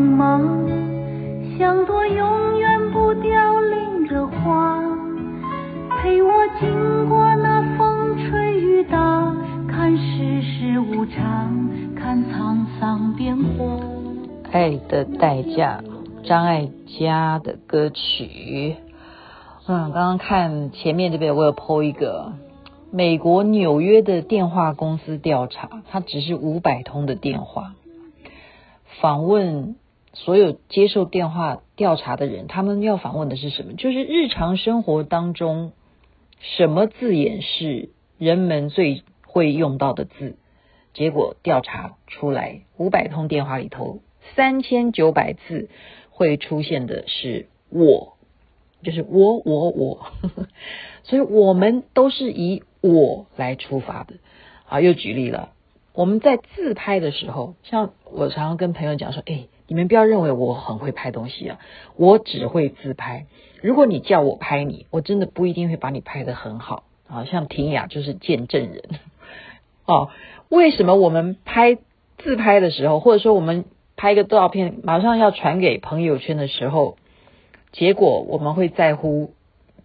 吗？像朵永远不凋零的花，陪我经过那风吹雨打，看世事无常，看沧桑变化。爱的代价，张艾嘉的歌曲。嗯，刚刚看前面这边，我有 po 一个美国纽约的电话公司调查，它只是五百通的电话，访问所有接受电话调查的人，他们要访问的是什么？就是日常生活当中什么字眼是人们最会用到的字？结果调查出来，五百通电话里头，三千九百字会出现的是“我”。就是我我我，所以我们都是以我来出发的。啊，又举例了，我们在自拍的时候，像我常常跟朋友讲说，哎，你们不要认为我很会拍东西啊，我只会自拍。如果你叫我拍你，我真的不一定会把你拍得很好。啊，像婷雅就是见证人。哦，为什么我们拍自拍的时候，或者说我们拍一个照片，马上要传给朋友圈的时候？结果我们会在乎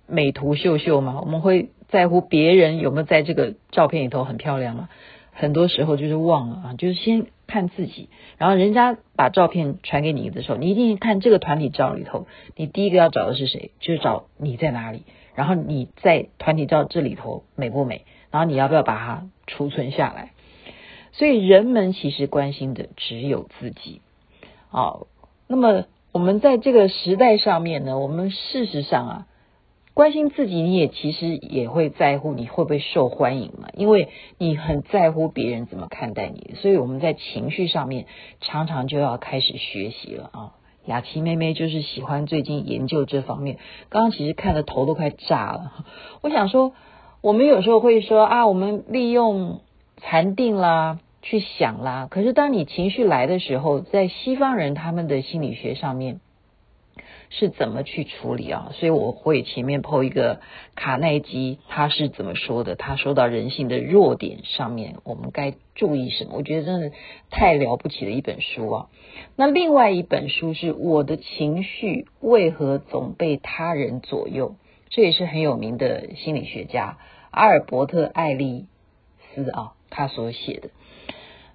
美图秀秀吗？我们会在乎别人有没有在这个照片里头很漂亮吗？很多时候就是忘了啊，就是先看自己。然后人家把照片传给你的时候，你一定看这个团体照里头，你第一个要找的是谁？就是找你在哪里。然后你在团体照这里头美不美？然后你要不要把它储存下来？所以人们其实关心的只有自己啊。那么。我们在这个时代上面呢，我们事实上啊，关心自己，你也其实也会在乎你会不会受欢迎嘛，因为你很在乎别人怎么看待你，所以我们在情绪上面常常就要开始学习了啊。雅琪妹妹就是喜欢最近研究这方面，刚刚其实看得头都快炸了。我想说，我们有时候会说啊，我们利用禅定啦。去想啦，可是当你情绪来的时候，在西方人他们的心理学上面是怎么去处理啊？所以我会前面 po 一个卡耐基他是怎么说的？他说到人性的弱点上面，我们该注意什么？我觉得真的太了不起的一本书啊！那另外一本书是我的情绪为何总被他人左右？这也是很有名的心理学家阿尔伯特·爱丽丝啊，他所写的。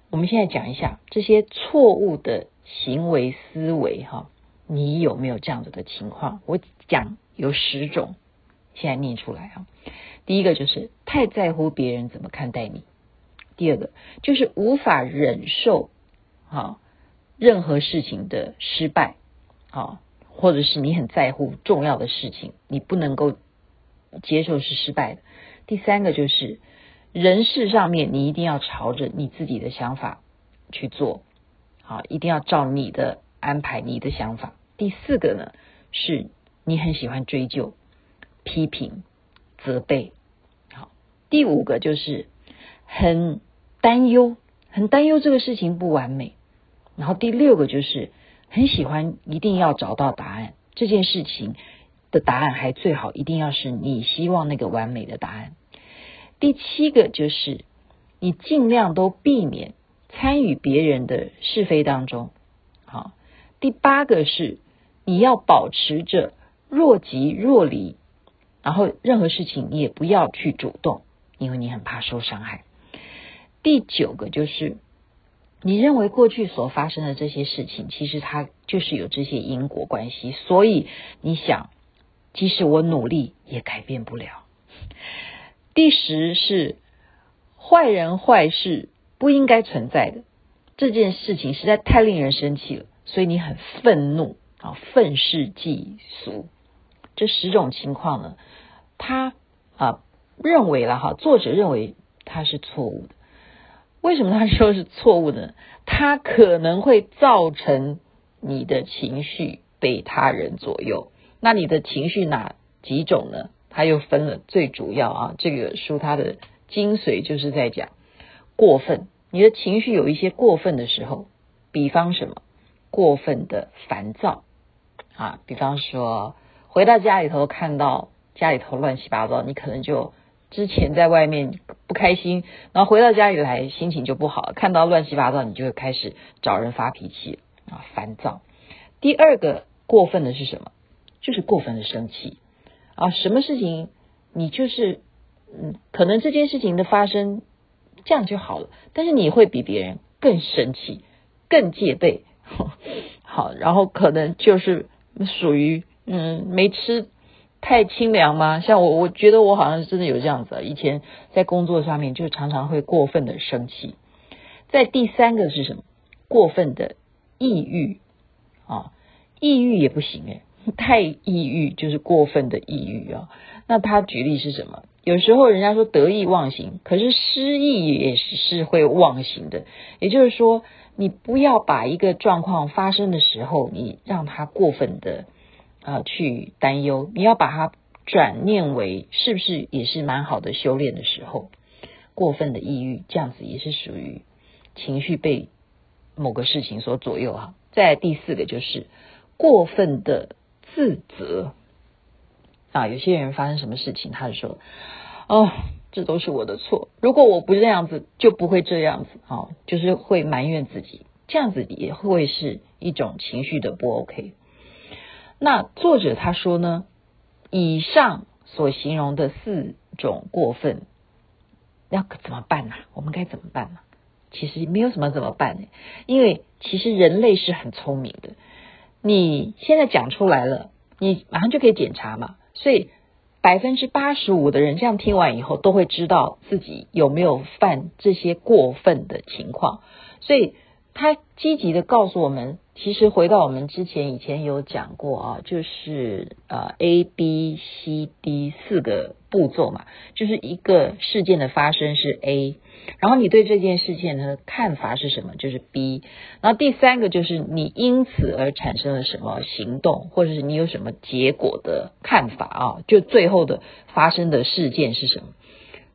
我们现在讲一下这些错误的行为思维，哈，你有没有这样子的情况？我讲有十种，现在念出来啊。第一个就是太在乎别人怎么看待你；第二个就是无法忍受啊任何事情的失败，啊，或者是你很在乎重要的事情，你不能够接受是失败的；第三个就是。人事上面，你一定要朝着你自己的想法去做，啊，一定要照你的安排，你的想法。第四个呢，是你很喜欢追究、批评、责备，好。第五个就是很担忧，很担忧这个事情不完美。然后第六个就是很喜欢一定要找到答案，这件事情的答案还最好一定要是你希望那个完美的答案。第七个就是，你尽量都避免参与别人的是非当中。好，第八个是你要保持着若即若离，然后任何事情你也不要去主动，因为你很怕受伤害。第九个就是，你认为过去所发生的这些事情，其实它就是有这些因果关系，所以你想，即使我努力也改变不了。第十是坏人坏事不应该存在的，这件事情实在太令人生气了，所以你很愤怒啊，愤世嫉俗。这十种情况呢，他啊认为了哈，作者认为他是错误的。为什么他说是错误的呢？他可能会造成你的情绪被他人左右。那你的情绪哪几种呢？他又分了最主要啊，这个书它的精髓就是在讲过分。你的情绪有一些过分的时候，比方什么？过分的烦躁啊，比方说回到家里头看到家里头乱七八糟，你可能就之前在外面不开心，然后回到家里来心情就不好，看到乱七八糟，你就会开始找人发脾气啊，烦躁。第二个过分的是什么？就是过分的生气啊！什么事情你就是嗯，可能这件事情的发生这样就好了，但是你会比别人更生气、更戒备。好，然后可能就是属于嗯，没吃太清凉吗？像我，我觉得我好像真的有这样子。以前在工作上面就常常会过分的生气。在第三个是什么？过分的抑郁啊，抑郁也不行诶。太抑郁就是过分的抑郁啊。那他举例是什么？有时候人家说得意忘形，可是失意也是会忘形的。也就是说，你不要把一个状况发生的时候，你让他过分的啊、去担忧，你要把它转念为是不是也是蛮好的修炼的时候。过分的抑郁，这样子也是属于情绪被某个事情所左右哈。再第四个就是过分的。自责啊，有些人发生什么事情，他就说：“哦，这都是我的错。如果我不这样子，就不会这样子。”哦，就是会埋怨自己，这样子也会是一种情绪的不 OK。那作者他说呢，以上所形容的四种过分，要怎么办呢？我们该怎么办呢？其实没有什么怎么办呢，因为其实人类是很聪明的。你现在讲出来了，你马上就可以检查嘛。所以百分之八十五的人这样听完以后，都会知道自己有没有犯这些过分的情况。所以他积极的告诉我们，其实回到我们之前以前有讲过啊，就是呃 A B C D 四个步骤嘛，就是一个事件的发生是 A。然后你对这件事情的看法是什么？就是 B。然后第三个就是你因此而产生了什么行动，或者是你有什么结果的看法啊？就最后的发生的事件是什么？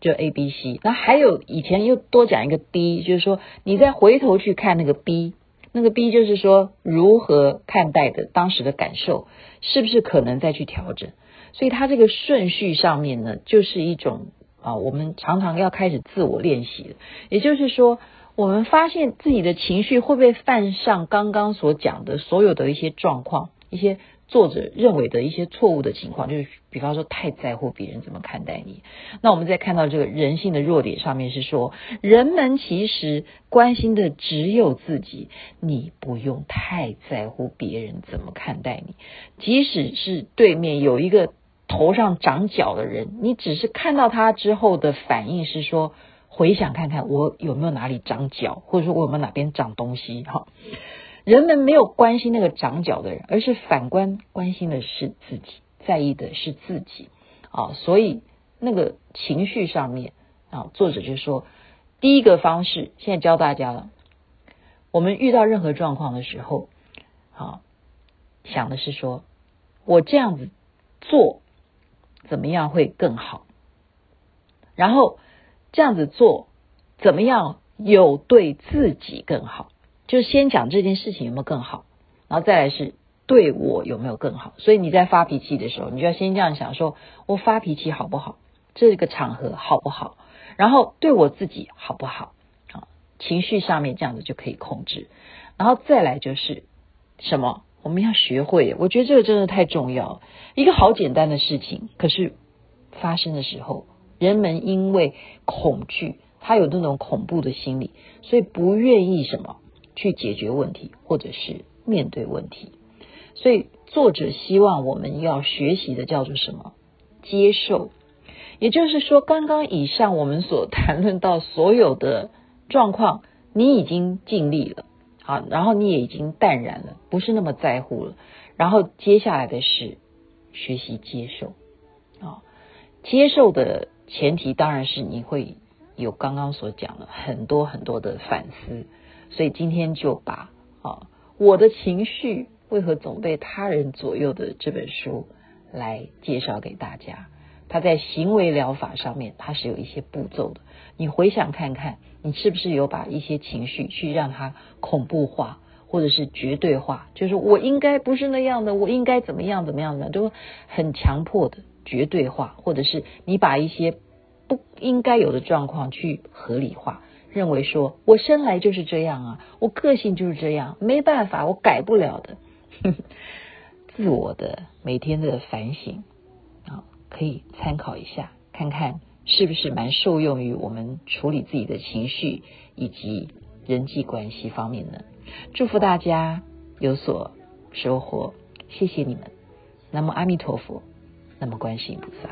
就 A、B、C。那还有以前又多讲一个 D，就是说你再回头去看那个 B，那个 B 就是说如何看待的当时的感受，是不是可能再去调整？所以它这个顺序上面呢，就是一种。啊，我们常常要开始自我练习的。也就是说，我们发现自己的情绪会不会犯上刚刚所讲的所有的一些状况，一些作者认为的一些错误的情况，就是比方说太在乎别人怎么看待你。那我们再看到这个人性的弱点上面是说，人们其实关心的只有自己，你不用太在乎别人怎么看待你，即使是对面有一个。头上长角的人，你只是看到他之后的反应是说，回想看看我有没有哪里长角，或者说我有没有哪边长东西哈。人们没有关心那个长角的人，而是反观关心的是自己，在意的是自己啊。所以那个情绪上面啊，作者就说，第一个方式现在教大家了，我们遇到任何状况的时候，啊，想的是说我这样子做。怎么样会更好？然后这样子做怎么样有对自己更好？就先讲这件事情有没有更好，然后再来是对我有没有更好。所以你在发脾气的时候，你就要先这样想：说我发脾气好不好？这个场合好不好？然后对我自己好不好？啊，情绪上面这样子就可以控制。然后再来就是什么？我们要学会，我觉得这个真的太重要。一个好简单的事情，可是发生的时候，人们因为恐惧，他有那种恐怖的心理，所以不愿意什么去解决问题，或者是面对问题。所以作者希望我们要学习的叫做什么？接受。也就是说，刚刚以上我们所 谈论到所有的状况，你已经尽力了。好，然后你也已经淡然了，不是那么在乎了。然后接下来的是学习接受啊，接受的前提当然是你会有刚刚所讲的很多很多的反思。所以今天就把啊我的情绪为何总被他人左右的这本书来介绍给大家。它在行为疗法上面，它是有一些步骤的。你回想看看，你是不是有把一些情绪去让它恐怖化，或者是绝对化？就是我应该不是那样的，我应该怎么样怎么样的，都很强迫的绝对化，或者是你把一些不应该有的状况去合理化，认为说我生来就是这样啊，我个性就是这样，没办法，我改不了的。自我的每天的反省啊，可以参考一下，看看是不是蛮受用于我们处理自己的情绪以及人际关系方面呢？祝福大家有所收获，谢谢你们。南无阿弥陀佛，那么观世音菩萨。